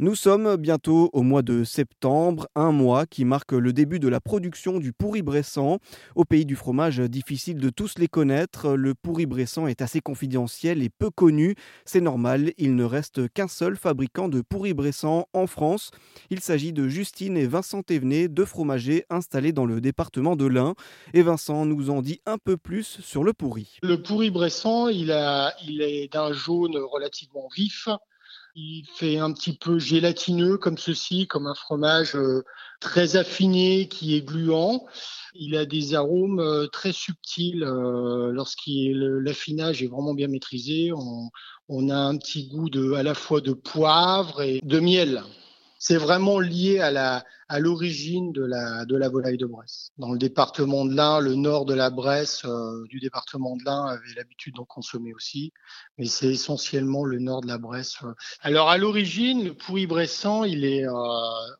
Nous sommes bientôt au mois de septembre, un mois qui marque le début de la production du pourri-bressant. Au pays du fromage, difficile de tous les connaître, le pourri-bressant est assez confidentiel et peu connu. C'est normal, il ne reste qu'un seul fabricant de pourri-bressant en France. Il s'agit de Justine et Vincent Thévenet, deux fromagers installés dans le département de l'Ain. Et Vincent nous en dit un peu plus sur le pourri. Le pourri-bressant, il, il est d'un jaune relativement vif il fait un petit peu gélatineux comme ceci, comme un fromage euh, très affiné qui est gluant. Il a des arômes euh, très subtils euh, l'affinage est vraiment bien maîtrisé. On, on, a un petit goût de, à la fois de poivre et de miel c'est vraiment lié à la à l'origine de la de la volaille de Bresse. Dans le département de l'Ain, le nord de la Bresse euh, du département de l'Ain avait l'habitude d'en consommer aussi, mais c'est essentiellement le nord de la Bresse. Euh. Alors à l'origine, le pourri bressant, il est euh,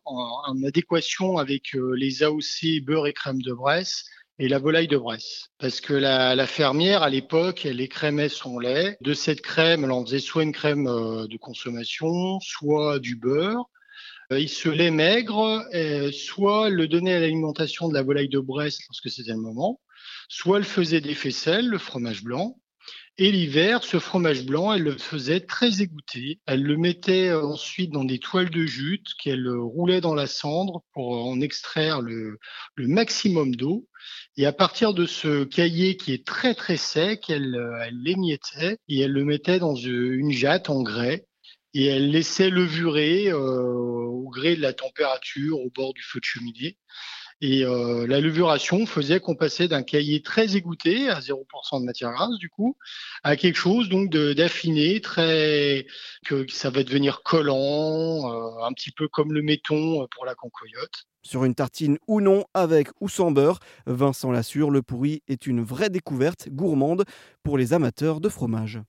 en, adéquation avec les AOC beurre et crème de Bresse et la volaille de Bresse. Parce que la, la fermière, à l'époque, elle écrémait son lait. De cette crème, elle en faisait soit une crème de consommation, soit du beurre. Euh, il se lait maigre, euh, soit le donnait à l'alimentation de la volaille de Brest lorsque c'était le moment, soit elle faisait des faisselles, le fromage blanc. Et l'hiver, ce fromage blanc, elle le faisait très égoutté. Elle le mettait ensuite dans des toiles de jute qu'elle roulait dans la cendre pour en extraire le, le maximum d'eau. Et à partir de ce cahier qui est très très sec, elle, elle l'émiettait et elle le mettait dans une jatte en grès et elle laissait levurer euh, au gré de la température au bord du feu de cheminée. Et euh, la levuration faisait qu'on passait d'un cahier très égoutté à 0% de matière grasse du coup à quelque chose donc d'affiné, très que ça va devenir collant, euh, un petit peu comme le méton pour la concoyote. Sur une tartine ou non, avec ou sans beurre, Vincent l'assure, le pourri est une vraie découverte gourmande pour les amateurs de fromage.